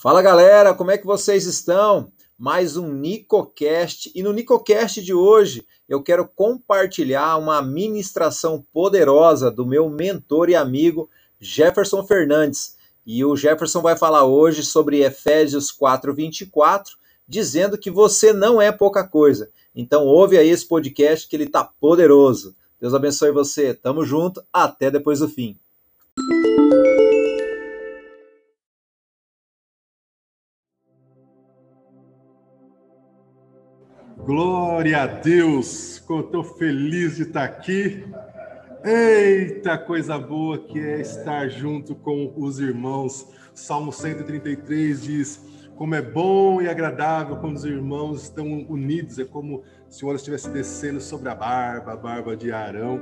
Fala galera, como é que vocês estão? Mais um NicoCast e no NicoCast de hoje eu quero compartilhar uma ministração poderosa do meu mentor e amigo Jefferson Fernandes. E o Jefferson vai falar hoje sobre Efésios 4:24, dizendo que você não é pouca coisa. Então ouve aí esse podcast que ele tá poderoso. Deus abençoe você. Tamo junto, até depois do fim. Glória a Deus! Estou feliz de estar aqui. Eita, coisa boa que é estar junto com os irmãos. Salmo 133 diz: Como é bom e agradável quando os irmãos estão unidos. É como se o óleo estivesse descendo sobre a barba, a barba de Arão.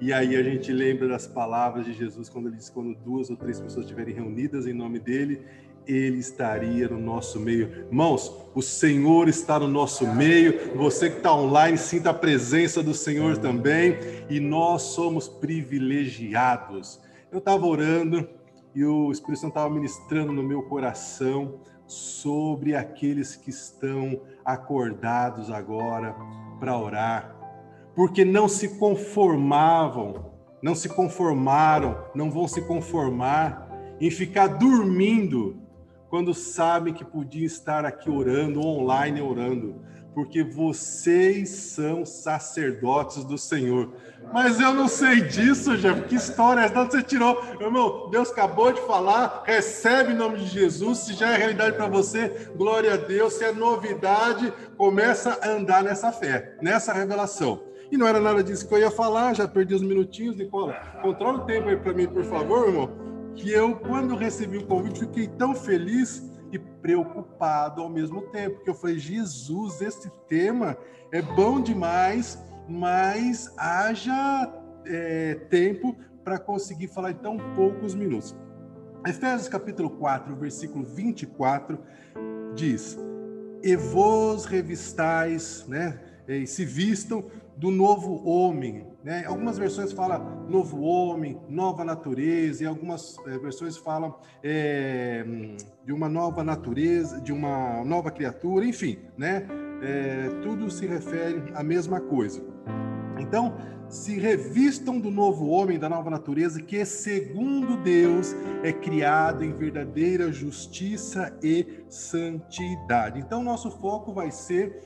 E aí a gente lembra das palavras de Jesus quando ele diz: Quando duas ou três pessoas estiverem reunidas em nome dele, ele estaria no nosso meio. Irmãos, o Senhor está no nosso meio. Você que está online, sinta a presença do Senhor também. E nós somos privilegiados. Eu estava orando e o Espírito Santo estava ministrando no meu coração sobre aqueles que estão acordados agora para orar, porque não se conformavam, não se conformaram, não vão se conformar em ficar dormindo quando sabem que podiam estar aqui orando, online orando, porque vocês são sacerdotes do Senhor. Mas eu não sei disso, Jeff. Que história é essa? Você tirou. Irmão, Deus acabou de falar. Recebe em nome de Jesus. Se já é realidade para você, glória a Deus. Se é novidade, começa a andar nessa fé, nessa revelação. E não era nada disso que eu ia falar, já perdi os minutinhos, Nicola. Controla o tempo aí para mim, por favor, irmão que eu, quando recebi o convite, fiquei tão feliz e preocupado ao mesmo tempo, porque eu falei, Jesus, esse tema é bom demais, mas haja é, tempo para conseguir falar em tão poucos minutos. Efésios capítulo 4, versículo 24, diz, e vos revistais, né, e se vistam do novo homem. Né? Algumas versões falam novo homem, nova natureza, e algumas é, versões falam é, de uma nova natureza, de uma nova criatura, enfim, né? É, tudo se refere à mesma coisa. Então, se revistam do novo homem, da nova natureza, que segundo Deus é criado em verdadeira justiça e santidade. Então, nosso foco vai ser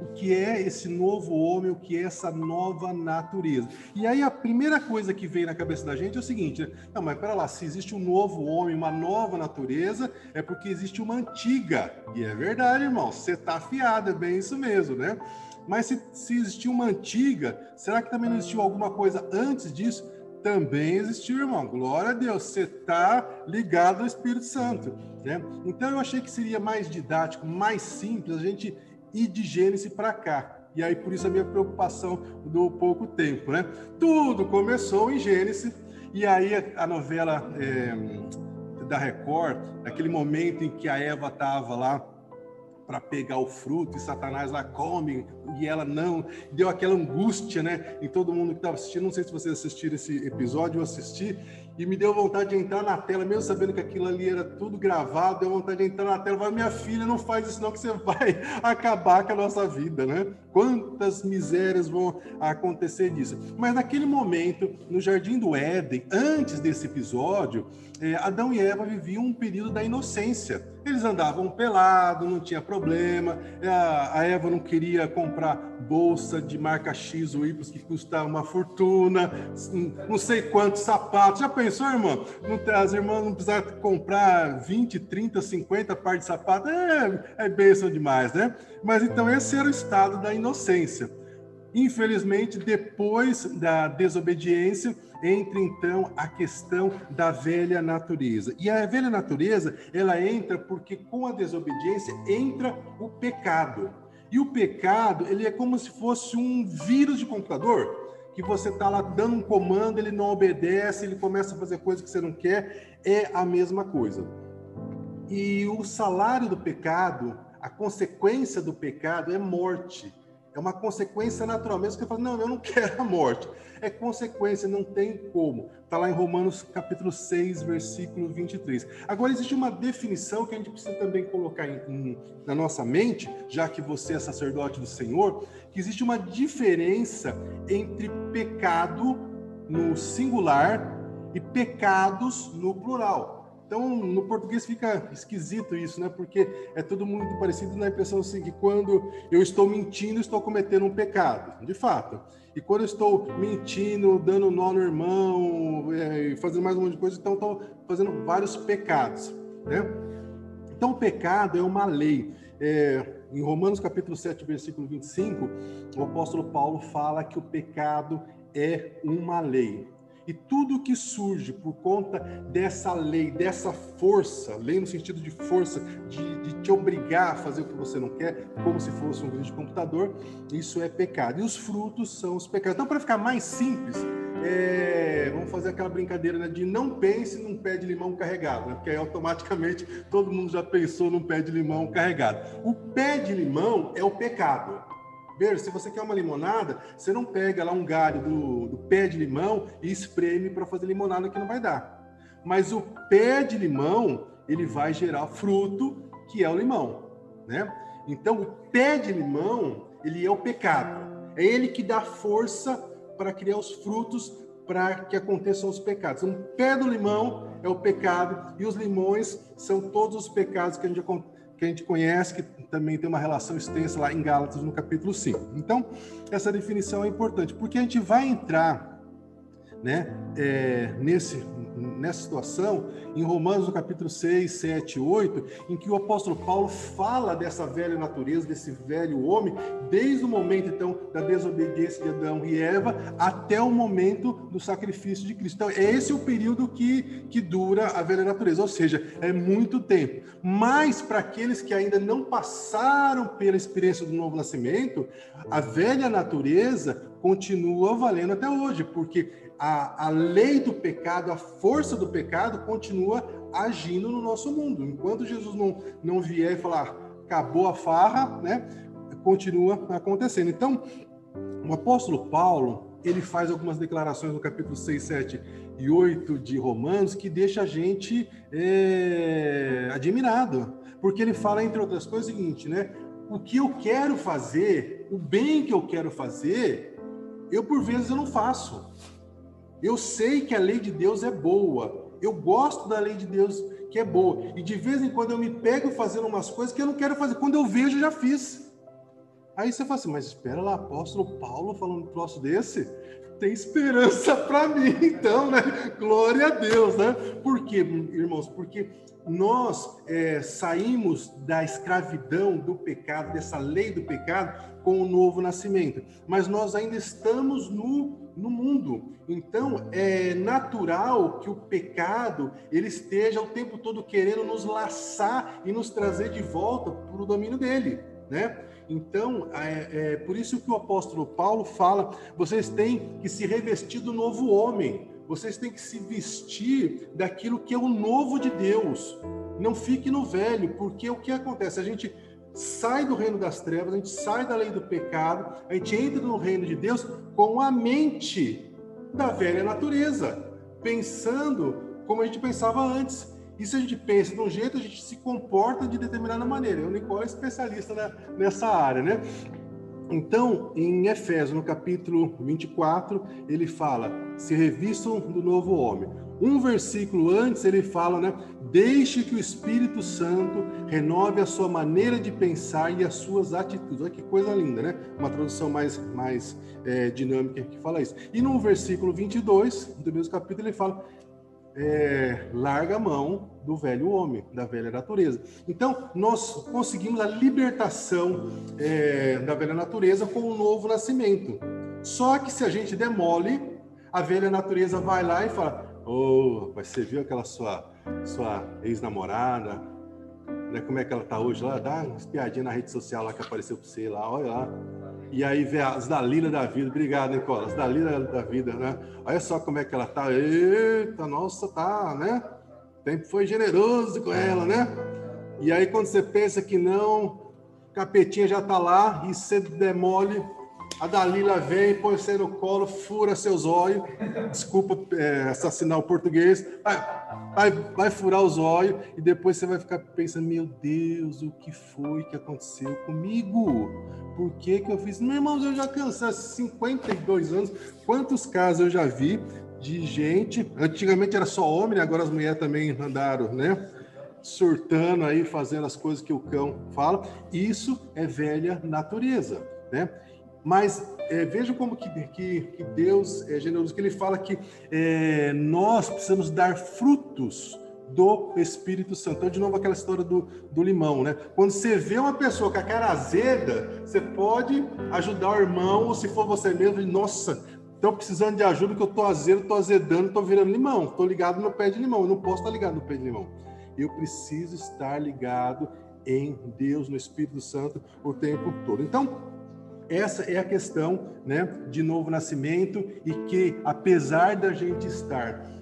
o que é esse novo homem, o que é essa nova natureza. E aí a primeira coisa que vem na cabeça da gente é o seguinte: né? não, mas pera lá, se existe um novo homem, uma nova natureza, é porque existe uma antiga. E é verdade, irmão, você está afiado, é bem isso mesmo, né? Mas se, se existiu uma antiga, será que também não existiu alguma coisa antes disso? Também existiu, irmão. Glória a Deus, você está ligado ao Espírito Santo. Né? Então eu achei que seria mais didático, mais simples a gente e de Gênesis para cá. E aí, por isso, a minha preocupação do pouco tempo, né? Tudo começou em Gênesis, e aí a, novela é, da Record, naquele momento em que a Eva estava lá para pegar o fruto e Satanás lá come e ela não, deu aquela angústia, né? Em todo mundo que estava assistindo. Não sei se vocês assistiram esse episódio, eu assisti e me deu vontade de entrar na tela, mesmo sabendo que aquilo ali era tudo gravado, deu vontade de entrar na tela falar, minha filha, não faz isso não, que você vai acabar com a nossa vida, né? Quantas misérias vão acontecer disso? Mas naquele momento, no Jardim do Éden, antes desse episódio, é, Adão e Eva viviam um período da inocência. Eles andavam pelados, não tinha problema, é, a Eva não queria comprar bolsa de marca X ou Y que custa uma fortuna, não sei quantos sapatos. Já pensou? Não, as irmãs não precisaram comprar 20, 30, 50 pares de sapato. É, é bênção demais, né? Mas então esse era o estado da inocência. Infelizmente, depois da desobediência, entra então a questão da velha natureza. E a velha natureza, ela entra porque com a desobediência entra o pecado. E o pecado, ele é como se fosse um vírus de computador que você está lá dando um comando, ele não obedece, ele começa a fazer coisas que você não quer, é a mesma coisa. E o salário do pecado, a consequência do pecado é morte, É uma consequência natural. Mesmo que eu fale, não, eu não quero a morte. É consequência, não tem como. Está lá em Romanos capítulo 6, versículo 23. Agora, existe uma definição que a gente precisa também colocar em, em, na nossa mente, já que você é sacerdote do Senhor, que existe uma diferença entre pecado no singular e pecados no plural. Então, no português fica esquisito isso, né? Porque é tudo muito parecido na impressão assim que quando eu estou mentindo, estou cometendo um pecado, de fato. E quando eu estou mentindo, dando nó no irmão, é, fazendo mais um monte de coisa, então estou fazendo vários pecados, né? Então, o pecado é uma lei. É, em Romanos capítulo 7, versículo 25, o apóstolo Paulo fala que o pecado é uma lei. E tudo que surge por conta dessa lei, dessa força, lei no sentido de força, de, de te obrigar a fazer o que você não quer, como se fosse um vírus de computador, isso é pecado. E os frutos são os pecados. Então, para ficar mais simples, é, vamos fazer aquela brincadeira né, de não pense num pé de limão carregado, né, porque aí automaticamente todo mundo já pensou num pé de limão carregado. O pé de limão é o pecado. Se você quer uma limonada, você não pega lá um galho do, do pé de limão e espreme para fazer limonada que não vai dar. Mas o pé de limão, ele vai gerar fruto, que é o limão, né? Então, o pé de limão, ele é o pecado. É ele que dá força para criar os frutos para que aconteçam os pecados. O pé do limão é o pecado e os limões são todos os pecados que a gente, que a gente conhece, que também tem uma relação extensa lá em Gálatas, no capítulo 5. Então, essa definição é importante, porque a gente vai entrar né, é, nesse nessa situação, em Romanos, no capítulo 6, 7, 8, em que o apóstolo Paulo fala dessa velha natureza, desse velho homem, desde o momento, então, da desobediência de Adão e Eva, até o momento do sacrifício de Cristo. Então, esse é o período que, que dura a velha natureza, ou seja, é muito tempo. Mas, para aqueles que ainda não passaram pela experiência do novo nascimento, a velha natureza continua valendo até hoje, porque a, a lei do pecado, a força do pecado continua agindo no nosso mundo. Enquanto Jesus não, não vier e falar, acabou a farra, né? Continua acontecendo. Então, o apóstolo Paulo, ele faz algumas declarações no capítulo 6, 7 e 8 de Romanos que deixa a gente é, admirado. Porque ele fala, entre outras coisas, o seguinte, né? O que eu quero fazer, o bem que eu quero fazer, eu por vezes eu não faço. Eu sei que a lei de Deus é boa. Eu gosto da lei de Deus que é boa. E de vez em quando eu me pego fazendo umas coisas que eu não quero fazer. Quando eu vejo, eu já fiz. Aí você fala assim, mas espera lá, apóstolo Paulo falando um troço desse? Tem esperança para mim, então, né? Glória a Deus, né? Por quê, irmãos? Porque nós é, saímos da escravidão do pecado, dessa lei do pecado, com o novo nascimento. Mas nós ainda estamos no, no mundo. Então, é natural que o pecado ele esteja o tempo todo querendo nos laçar e nos trazer de volta para o domínio dele, né? Então, é, é, por isso que o apóstolo Paulo fala: vocês têm que se revestir do novo homem vocês têm que se vestir daquilo que é o novo de Deus. Não fique no velho, porque o que acontece? A gente sai do reino das trevas, a gente sai da lei do pecado, a gente entra no reino de Deus com a mente da velha natureza, pensando como a gente pensava antes. E se a gente pensa de um jeito, a gente se comporta de determinada maneira. O Nicole é especialista nessa área, né? Então, em Efésios, no capítulo 24, ele fala: se revistam do novo homem. Um versículo antes ele fala, né? Deixe que o Espírito Santo renove a sua maneira de pensar e as suas atitudes. Olha que coisa linda, né? Uma tradução mais, mais é, dinâmica que fala isso. E no versículo 22 do mesmo capítulo ele fala: é, larga a mão do velho homem, da velha natureza. Então, nós conseguimos a libertação é, da velha natureza com o novo nascimento. Só que se a gente demole, a velha natureza vai lá e fala: Ô, oh, rapaz, você viu aquela sua, sua ex-namorada? Né, como é que ela tá hoje lá? Dá uma espiadinha na rede social lá que apareceu para você lá, olha lá. E aí vê as Dalila da vida. Obrigado, Nicola. As Dalila da vida, né? Olha só como é que ela tá. Eita, nossa, tá, né? O tempo foi generoso com ela, né? E aí quando você pensa que não, capetinha já tá lá e você demole a Dalila vem, põe você no colo, fura seus olhos. Desculpa é, assassinar o português. Vai, vai, vai, furar os olhos e depois você vai ficar pensando: meu Deus, o que foi que aconteceu comigo? Por que, que eu fiz? Meu irmão, eu já cansei 52 anos. Quantos casos eu já vi de gente? Antigamente era só homem, agora as mulheres também andaram, né? Surtando aí, fazendo as coisas que o cão fala. Isso é velha natureza, né? Mas é, veja como que, que, que, Deus é generoso, que ele fala que é, nós precisamos dar frutos do Espírito Santo. Então, de novo, aquela história do, do limão, né? Quando você vê uma pessoa com a cara azeda, você pode ajudar o irmão, ou se for você mesmo, nossa, estou precisando de ajuda, que eu estou azedo, estou azedando, estou virando limão, estou ligado no pé de limão, eu não posso estar ligado no pé de limão. Eu preciso estar ligado em Deus, no Espírito Santo, o tempo todo. Então, essa é a questão né, de novo nascimento e que, apesar da gente estar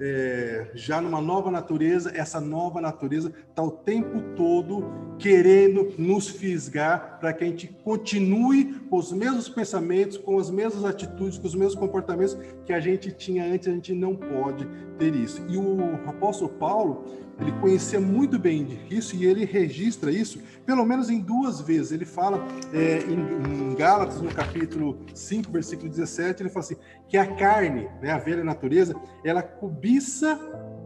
é, já numa nova natureza, essa nova natureza está o tempo todo querendo nos fisgar para que a gente continue com os mesmos pensamentos, com as mesmas atitudes, com os mesmos comportamentos que a gente tinha antes, a gente não pode ter isso. E o apóstolo Paulo, ele conhecia muito bem isso e ele registra isso, pelo menos em duas vezes. Ele fala é, em, em, Gálatas, no capítulo 5, versículo 17, ele fala assim: que a carne, né, a velha natureza, ela cobiça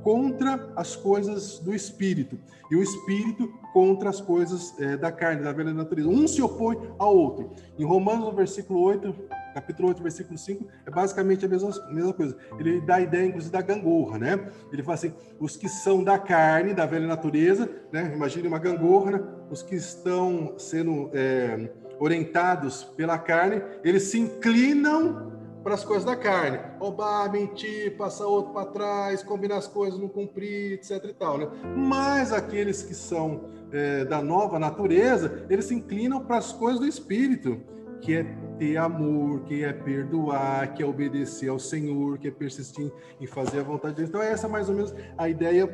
contra as coisas do espírito e o espírito contra as coisas é, da carne, da velha natureza. Um se opõe ao outro. Em Romanos, no versículo 8, capítulo 8, versículo 5, é basicamente a mesma, mesma coisa. Ele dá a ideia, inclusive, da gangorra, né? Ele fala assim: os que são da carne, da velha natureza, né? Imagine uma gangorra, né? os que estão sendo é, orientados pela carne, eles se inclinam para as coisas da carne. Roubar, mentir, passar outro para trás, combinar as coisas, não cumprir, etc e tal, né? Mas aqueles que são é, da nova natureza, eles se inclinam para as coisas do Espírito, que é ter amor, que é perdoar, que é obedecer ao Senhor, que é persistir em fazer a vontade de Deus. Então, essa é mais ou menos a ideia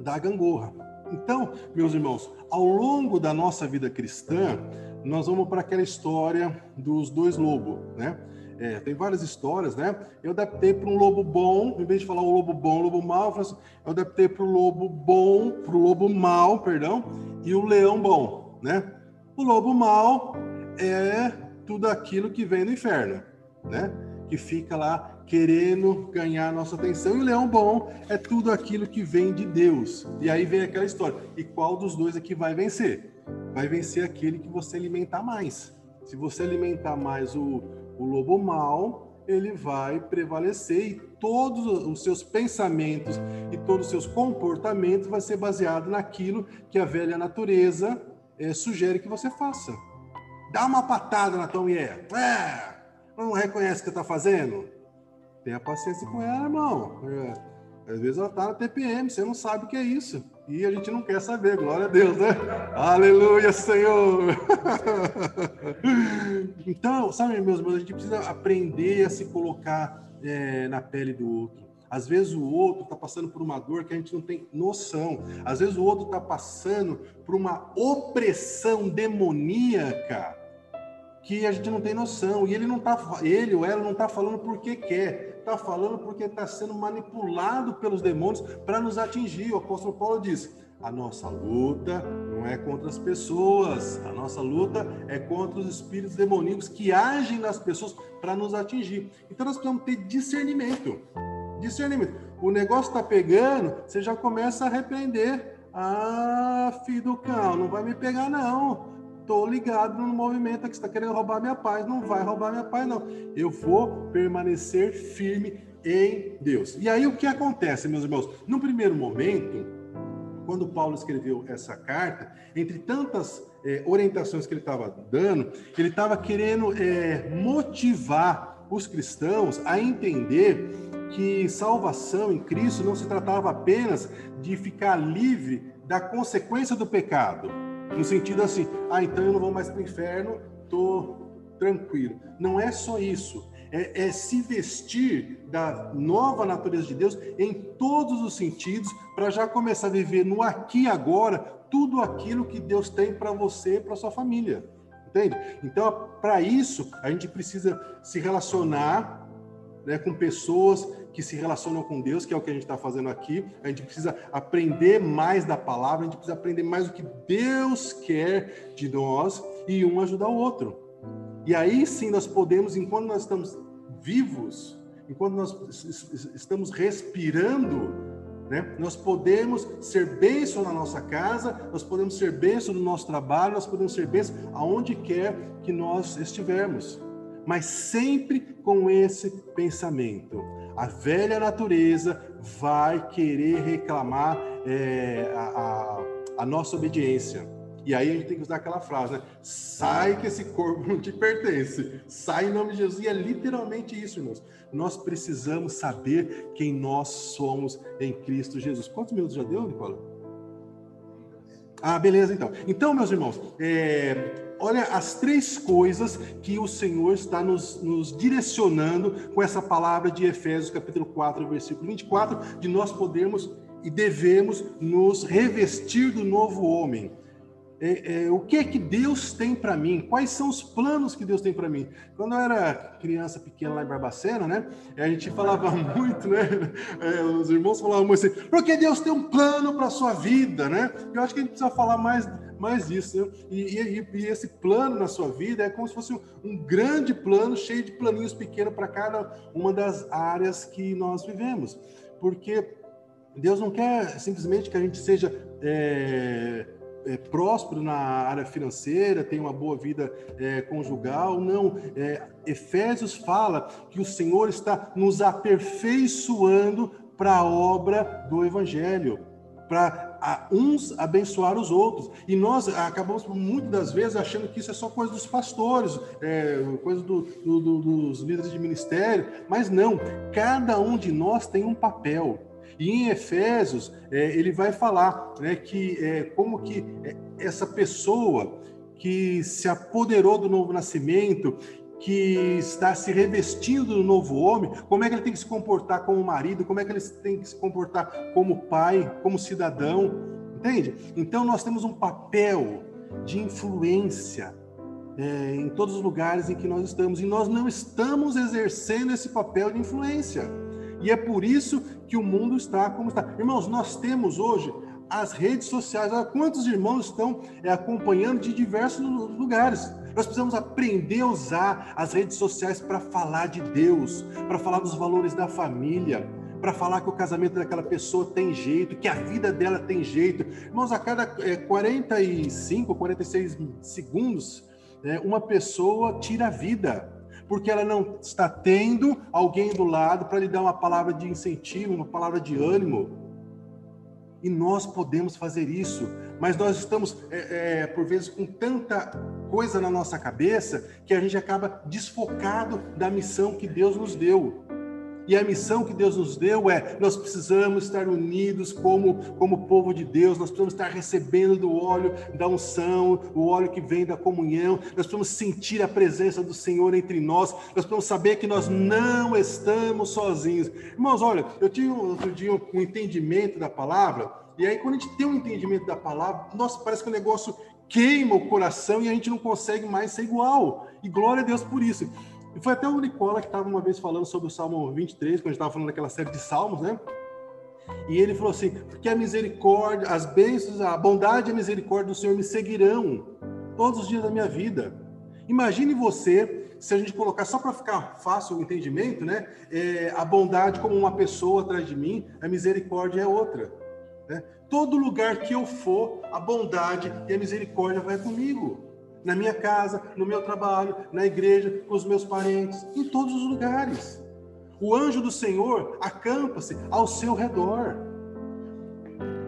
da gangorra. Então, meus irmãos, ao longo da nossa vida cristã, nós vamos para aquela história dos dois lobos, né? É, tem várias histórias, né? Eu adaptei para um lobo bom, em vez de falar o lobo bom, o lobo mau, eu, assim, eu adaptei para o lobo bom, para o lobo mau, perdão, e o leão bom, né? O lobo mau é tudo aquilo que vem do inferno, né? Que fica lá querendo ganhar nossa atenção. E o leão bom é tudo aquilo que vem de Deus. E aí vem aquela história. E qual dos dois aqui vai vencer? Vai vencer aquele que você alimentar mais. Se você alimentar mais o, o lobo mau, ele vai prevalecer e todos os seus pensamentos e todos os seus comportamentos vai ser baseado naquilo que a velha natureza é, sugere que você faça. Dá uma patada na tua mulher. É, não reconhece o que está fazendo? Tenha paciência com ela, irmão. É, às vezes ela está na TPM, você não sabe o que é isso. E a gente não quer saber, glória a Deus, né? Aleluia, Senhor! então, sabe, meus irmãos, a gente precisa aprender a se colocar é, na pele do outro. Às vezes o outro está passando por uma dor que a gente não tem noção. Às vezes o outro está passando por uma opressão demoníaca que a gente não tem noção. E ele não tá, ele ou ela não está falando porque quer, está falando porque está sendo manipulado pelos demônios para nos atingir. O apóstolo Paulo diz: a nossa luta não é contra as pessoas, a nossa luta é contra os espíritos demoníacos que agem nas pessoas para nos atingir. Então nós precisamos ter discernimento. Discernimento. O negócio está pegando, você já começa a repreender. Ah, filho do cão, não vai me pegar não Estou ligado no movimento que está querendo roubar minha paz. Não vai roubar minha paz, não. Eu vou permanecer firme em Deus. E aí o que acontece, meus irmãos? No primeiro momento, quando Paulo escreveu essa carta, entre tantas é, orientações que ele estava dando, ele estava querendo é, motivar os cristãos a entender que salvação em Cristo não se tratava apenas de ficar livre da consequência do pecado no sentido assim, ah, então eu não vou mais para o inferno, tô tranquilo. Não é só isso. É, é, se vestir da nova natureza de Deus em todos os sentidos, para já começar a viver no aqui e agora tudo aquilo que Deus tem para você e para sua família. Entende? Então, para isso, a gente precisa se relacionar né, com pessoas que se relacionam com Deus, que é o que a gente está fazendo aqui. A gente precisa aprender mais da palavra, a gente precisa aprender mais o que Deus quer de nós e um ajudar o outro. E aí sim nós podemos, enquanto nós estamos vivos, enquanto nós estamos respirando, né, nós podemos ser bênção na nossa casa, nós podemos ser bênção no nosso trabalho, nós podemos ser bênção aonde quer que nós estivermos. Mas sempre com esse pensamento. A velha natureza vai querer reclamar é, a, a, a nossa obediência e aí a gente tem que usar aquela frase, né? Sai que esse corpo não te pertence. Sai em nome de Jesus. E é literalmente isso, irmãos. Nós precisamos saber quem nós somos em Cristo Jesus. Quantos minutos já deu, Nicola? Ah, beleza, então. Então, meus irmãos, é, olha as três coisas que o Senhor está nos, nos, direcionando com essa palavra de Efésios, capítulo 4, versículo 24, de nós podermos e devemos nos revestir do novo homem é, é, o que é que Deus tem para mim? Quais são os planos que Deus tem para mim? Quando eu era criança pequena lá em Barbacena, né? A gente falava muito, né? É, os irmãos falavam muito assim, porque Deus tem um plano para sua vida, né? Eu acho que a gente precisa falar mais mais isso? E, e, e, esse plano na sua vida é como se fosse um, um grande plano cheio de planinhos pequenos para cada uma das áreas que nós vivemos, porque Deus não quer simplesmente que a gente seja é, é, próspero na área financeira, tem uma boa vida é, conjugal. Não. É, Efésios fala que o Senhor está nos aperfeiçoando para a obra do Evangelho, para uns abençoar os outros. E nós acabamos muitas das vezes achando que isso é só coisa dos pastores, é, coisa do, do, do, dos líderes de ministério, mas não. Cada um de nós tem um papel. E em Efésios, é, ele vai falar né, que é, como que é, essa pessoa que se apoderou do novo nascimento, que está se revestindo do novo homem, como é que ele tem que se comportar como marido, como é que ele tem que se comportar como pai, como cidadão, entende? Então nós temos um papel de influência é, em todos os lugares em que nós estamos e nós não estamos exercendo esse papel de influência. E é por isso que o mundo está como está. Irmãos, nós temos hoje as redes sociais. Olha quantos irmãos estão é, acompanhando de diversos lugares. Nós precisamos aprender a usar as redes sociais para falar de Deus, para falar dos valores da família, para falar que o casamento daquela pessoa tem jeito, que a vida dela tem jeito. Irmãos, a cada é, 45, 46 segundos, é, uma pessoa tira a vida porque ela não está tendo alguém do lado para lhe dar uma palavra de incentivo, uma palavra de ânimo. E nós podemos fazer isso, mas nós estamos, é, é, por vezes, com tanta coisa na nossa cabeça que a gente acaba desfocado da missão que Deus nos deu. E a missão que Deus nos deu é: nós precisamos estar unidos como, como povo de Deus, nós precisamos estar recebendo do óleo da unção, o óleo que vem da comunhão, nós precisamos sentir a presença do Senhor entre nós, nós precisamos saber que nós não estamos sozinhos. Irmãos, olha, eu tive outro dia um entendimento da palavra, e aí quando a gente tem um entendimento da palavra, nossa, parece que o negócio queima o coração e a gente não consegue mais ser igual. E glória a Deus por isso. E foi até o Nicola que estava uma vez falando sobre o Salmo 23, quando a gente estava falando daquela série de salmos, né? E ele falou assim: porque a misericórdia, as bênçãos, a bondade e a misericórdia do Senhor me seguirão todos os dias da minha vida. Imagine você, se a gente colocar só para ficar fácil o entendimento, né? É, a bondade como uma pessoa atrás de mim, a misericórdia é outra. Né? Todo lugar que eu for, a bondade e a misericórdia vai comigo na minha casa, no meu trabalho, na igreja, com os meus parentes, em todos os lugares. O anjo do Senhor acampa-se ao seu redor.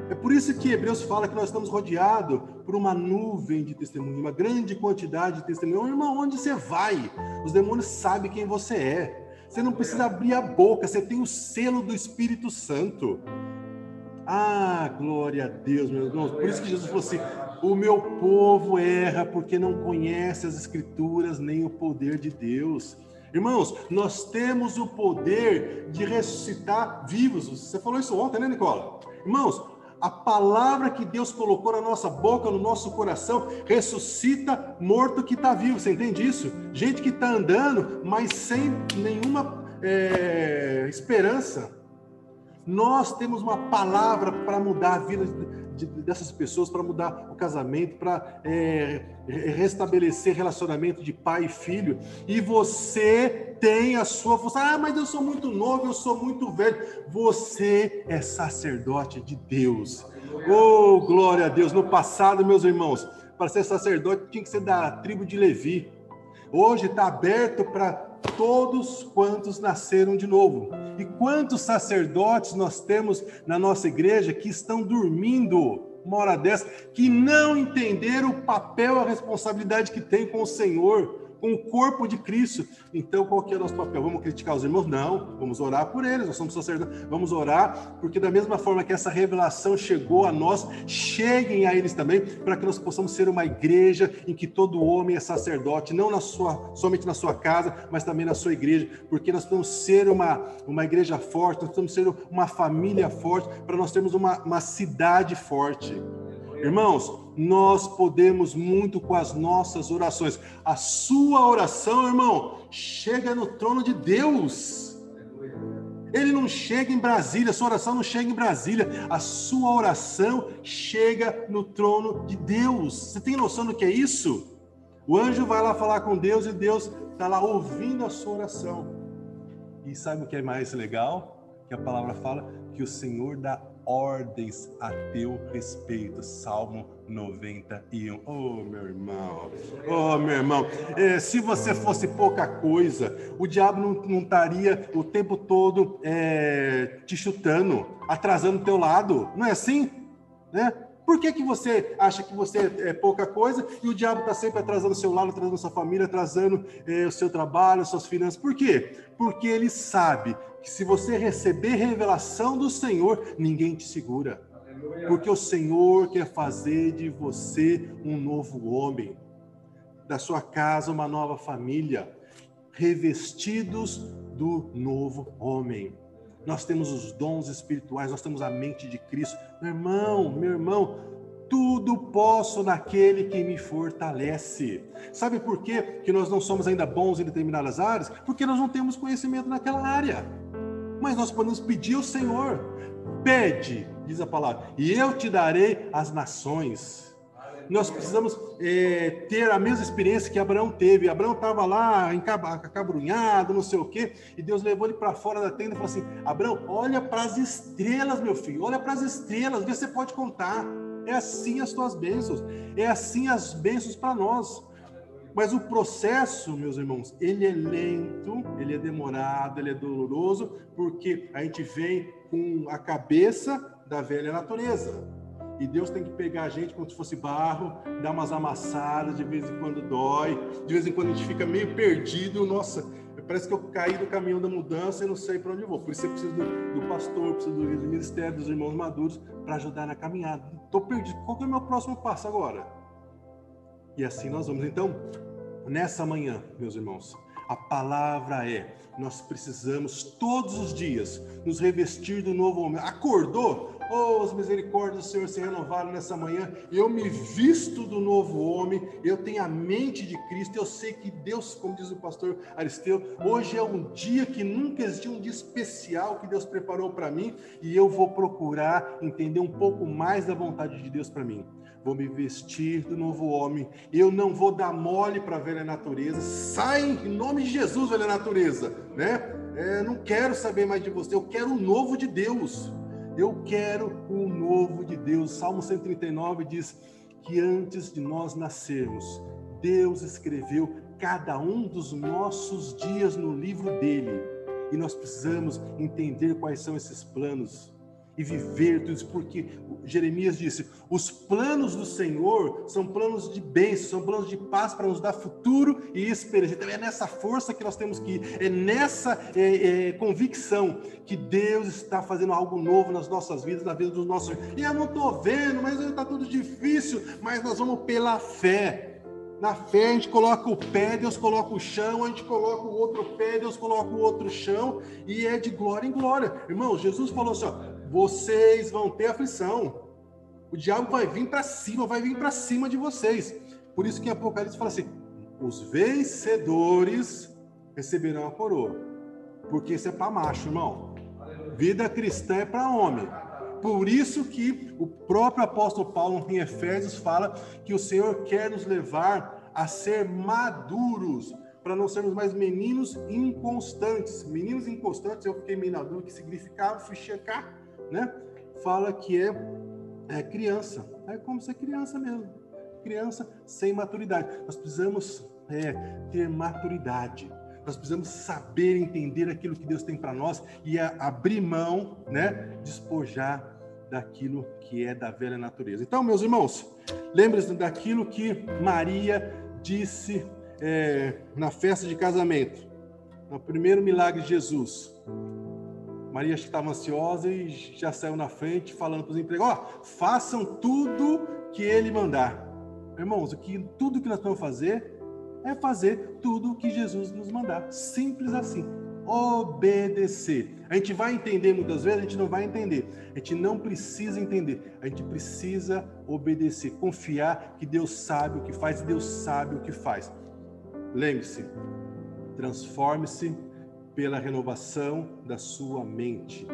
É por isso que Hebreus fala que nós estamos rodeados por uma nuvem de testemunho, uma grande quantidade de testemunho. Irmão, onde você vai? Os demônios sabem quem você é. Você não precisa abrir a boca, você tem o selo do Espírito Santo. Ah, glória a Deus, meus irmãos. Por isso que Jesus falou assim: o meu povo erra porque não conhece as Escrituras nem o poder de Deus. Irmãos, nós temos o poder de ressuscitar vivos. Você falou isso ontem, né, Nicola? Irmãos, A palavra que Deus colocou na nossa boca, no nosso coração, ressuscita morto que está vivo. Você entende isso? Gente que está andando, mas sem nenhuma é, esperança. Nós temos uma palavra para mudar a vida de, dessas pessoas, para mudar o casamento, para é, restabelecer relacionamento de pai e filho. E você tem a sua função. Ah, mas eu sou muito novo, eu sou muito velho. Você é sacerdote de Deus. Oh, glória a Deus. No passado, meus irmãos, para ser sacerdote tinha que ser da tribo de Levi. Hoje está aberto para todos quantos nasceram de novo. E quantos sacerdotes nós temos na nossa igreja que estão dormindo uma hora dessa, que não entenderam o papel, a responsabilidade que tem com o Senhor com o corpo de Cristo. Então, qual que é o nosso papel? Vamos criticar os irmãos? Não, vamos orar por eles, nós somos sacerdotes. Vamos orar, porque da mesma forma que essa revelação chegou a nós, cheguem a eles também, para que nós possamos ser uma igreja em que todo homem é sacerdote, não na sua, somente na sua casa, mas também na sua igreja, porque nós precisamos ser uma, uma igreja forte, nós precisamos ser uma família forte, para nós termos uma, uma cidade forte. Irmãos, nós podemos muito com as nossas orações. A sua oração, irmão, chega no trono de Deus. Ele não chega em Brasília, a sua oração não chega em Brasília, a sua oração chega no trono de Deus. Você tem noção do que é isso? O anjo vai lá falar com Deus e Deus está lá ouvindo a sua oração. E sabe o que é mais legal? Que a palavra fala que o Senhor dá ordens a teu respeito. Salmo 91. Oh, meu irmão, oh, meu irmão, é, se você fosse pouca coisa, o diabo não, não estaria o tempo todo é, te chutando, atrasando o teu lado. Não é assim? Né? Por que, que você acha que você é pouca coisa e o diabo está sempre atrasando o seu lado, atrasando a sua família, atrasando é, o seu trabalho, as suas finanças? Por quê? Porque ele sabe que se você receber revelação do Senhor, ninguém te segura. Porque o Senhor quer fazer de você um novo homem, da sua casa uma nova família, revestidos do novo homem. Nós temos os dons espirituais, nós temos a mente de Cristo. Meu irmão, meu irmão, tudo posso naquele que me fortalece. Sabe por quê que nós não somos ainda bons em determinadas áreas? Porque nós não temos conhecimento naquela área. Mas nós podemos pedir ao Senhor. Pede, diz a palavra, e eu te darei as nações. Nós precisamos é, ter a mesma experiência que Abraão teve. Abraão estava lá acabrunhado, não sei o quê, e Deus levou ele para fora da tenda e falou assim: Abraão, olha para as estrelas, meu filho, olha para as estrelas, vê se você pode contar. É assim as tuas bênçãos, é assim as bênçãos para nós. Mas o processo, meus irmãos, ele é lento, ele é demorado, ele é doloroso, porque a gente vem com a cabeça da velha natureza. E Deus tem que pegar a gente como se fosse barro, dar umas amassadas, de vez em quando dói, de vez em quando a gente fica meio perdido. Nossa, parece que eu caí do caminhão da mudança e não sei para onde vou. Por isso eu preciso do, do pastor, preciso do, do ministério, dos irmãos maduros para ajudar na caminhada. Estou perdido. Qual é o meu próximo passo agora? E assim nós vamos. Então, nessa manhã, meus irmãos, a palavra é: nós precisamos todos os dias nos revestir do novo homem. Acordou? Oh, as misericórdias do Senhor se renovaram nessa manhã. Eu me visto do novo homem. Eu tenho a mente de Cristo. Eu sei que Deus, como diz o pastor Aristeu, hoje é um dia que nunca existiu, um dia especial que Deus preparou para mim. E eu vou procurar entender um pouco mais da vontade de Deus para mim vou me vestir do novo homem, eu não vou dar mole para a velha natureza. Sai em nome de Jesus, velha natureza, né? É, não quero saber mais de você, eu quero o novo de Deus. Eu quero o novo de Deus. Salmo 139 diz que antes de nós nascermos, Deus escreveu cada um dos nossos dias no livro dele. E nós precisamos entender quais são esses planos e viver tudo isso, porque Jeremias disse: os planos do Senhor são planos de bênção, são planos de paz para nos dar futuro e esperança. Então é nessa força que nós temos que ir, é nessa é, é, convicção que Deus está fazendo algo novo nas nossas vidas, na vida dos nossos. E eu não estou vendo, mas está tudo difícil, mas nós vamos pela fé. Na fé a gente coloca o pé, Deus coloca o chão, a gente coloca o outro pé, Deus coloca o outro chão, e é de glória em glória. Irmão, Jesus falou assim: ó, vocês vão ter aflição. O diabo vai vir para cima, vai vir para cima de vocês. Por isso que em Apocalipse fala assim: os vencedores receberão a coroa. Porque isso é para macho, irmão. Vida cristã é para homem. Por isso que o próprio apóstolo Paulo em Efésios fala que o Senhor quer nos levar a ser maduros, para não sermos mais meninos inconstantes. Meninos inconstantes, eu fiquei meio na dúvida que significava, fui checar, né? Fala que é, é criança. É como ser criança mesmo. Criança sem maturidade. Nós precisamos é, ter maturidade. Nós precisamos saber entender aquilo que Deus tem para nós e abrir mão, né? Despojar daquilo que é da velha natureza. Então, meus irmãos, lembre-se daquilo que Maria disse é, na festa de casamento, no primeiro milagre de Jesus. Maria estava ansiosa e já saiu na frente falando para os empregados: ó, oh, façam tudo que ele mandar. Irmãos, o que, tudo que nós vamos fazer é fazer tudo que Jesus nos mandar. Simples assim. Obedecer. A gente vai entender muitas vezes, a gente não vai entender. A gente não precisa entender. A gente precisa obedecer, confiar que Deus sabe o que faz e Deus sabe o que faz. Lembre-se, transforme-se pela renovação da sua mente.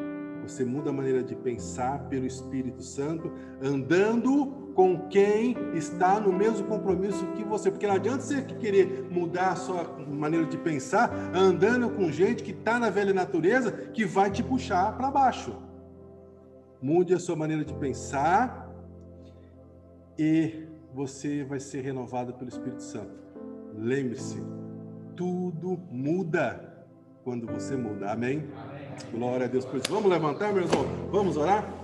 Você muda a maneira de pensar pelo Espírito Santo, andando com quem está no mesmo compromisso que você. Porque não adianta você querer mudar a sua maneira de pensar andando com gente que está na velha natureza que vai te puxar para baixo. Mude a sua maneira de pensar e você vai ser renovado pelo Espírito Santo. Lembre-se, tudo muda quando você muda. Amém? Amém? Glória a Deus por isso. Vamos levantar, meus irmãos? Vamos orar?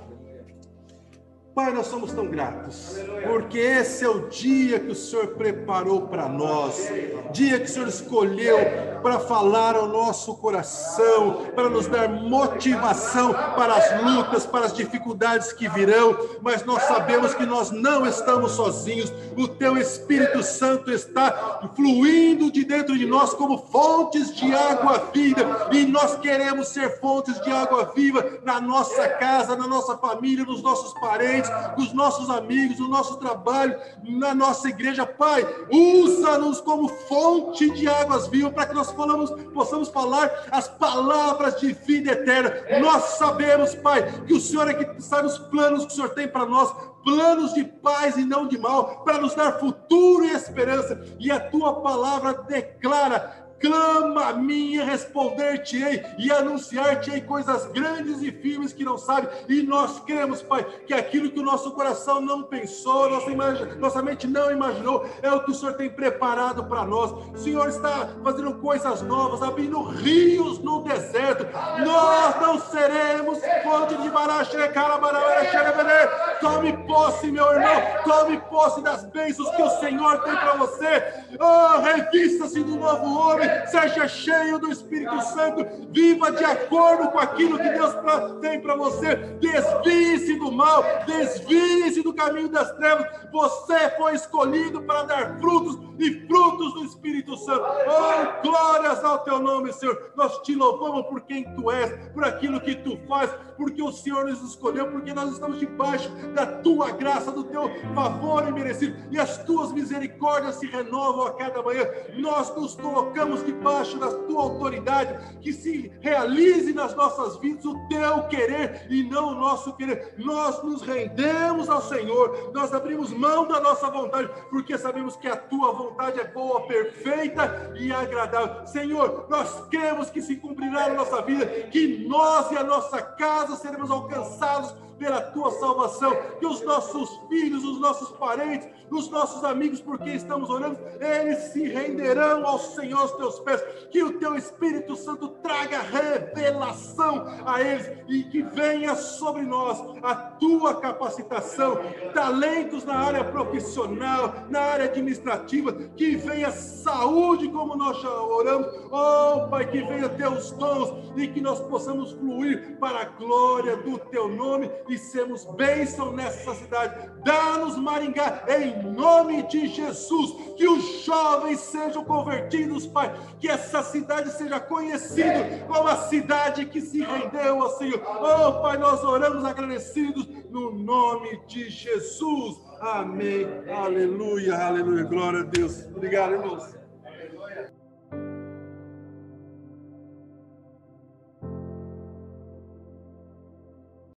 Pai, nós somos tão gratos, porque esse é o dia que o Senhor preparou para nós, dia que o Senhor escolheu para falar ao nosso coração, para nos dar motivação para as lutas, para as dificuldades que virão, mas nós sabemos que nós não estamos sozinhos, o Teu Espírito Santo está fluindo de dentro de nós como fontes de água viva, e nós queremos ser fontes de água viva na nossa casa, na nossa família, nos nossos parentes com os nossos amigos, no nosso trabalho, na nossa igreja. Pai, usa-nos como fonte de águas vivas para que nós falamos, possamos falar as palavras de vida eterna. Nós sabemos, Pai, que o Senhor é que sabe os planos que o Senhor tem para nós, planos de paz e não de mal, para nos dar futuro e esperança. E a tua palavra declara clama a mim e responder-te-ei e anunciar-te-ei coisas grandes e firmes que não sabe. E nós cremos, Pai, que aquilo que o nosso coração não pensou, nossa, imagem, nossa mente não imaginou, é o que o Senhor tem preparado para nós. O Senhor está fazendo coisas novas, abrindo rios no deserto. Nós não seremos fonte de Tome posse, meu irmão, tome posse das bênçãos que o Senhor tem para você. Oh, revista-se do novo homem seja cheio do Espírito Santo, viva de acordo com aquilo que Deus tem para você, desvie-se do mal, desvie-se do caminho das trevas. Você foi escolhido para dar frutos e frutos do Espírito Santo. Oh, glórias ao teu nome, Senhor. Nós te louvamos por quem tu és, por aquilo que tu faz, porque o Senhor nos escolheu, porque nós estamos debaixo da tua graça, do teu favor imerecido, e as tuas misericórdias se renovam a cada manhã. Nós nos colocamos debaixo da tua autoridade, que se realize nas nossas vidas o teu querer e não o nosso querer. Nós nos rendemos ao Senhor, nós abrimos mão da nossa vontade, porque sabemos que a tua vontade é boa, perfeita e agradável. Senhor, nós cremos que se cumprirá na nossa vida, que nós e a nossa casa seremos alcançados pela tua salvação, que os nossos filhos, os nossos parentes, os nossos amigos, por quem estamos orando, eles se renderão ao Senhor aos teus pés, que o teu Espírito Santo traga revelação a eles e que venha sobre nós a tua capacitação, talentos na área profissional, na área administrativa, que venha saúde, como nós já oramos, oh Pai, que venha teus dons e que nós possamos fluir para a glória do teu nome e sermos bênção nessa cidade. Dá-nos Maringá, em nome de Jesus, que os jovens sejam convertidos, Pai, que essa cidade seja conhecida como a cidade que se rendeu ao Senhor. Oh Pai, nós oramos agradecidos no nome de Jesus. Amém. Aleluia, aleluia. Glória a Deus. Obrigado, irmãos.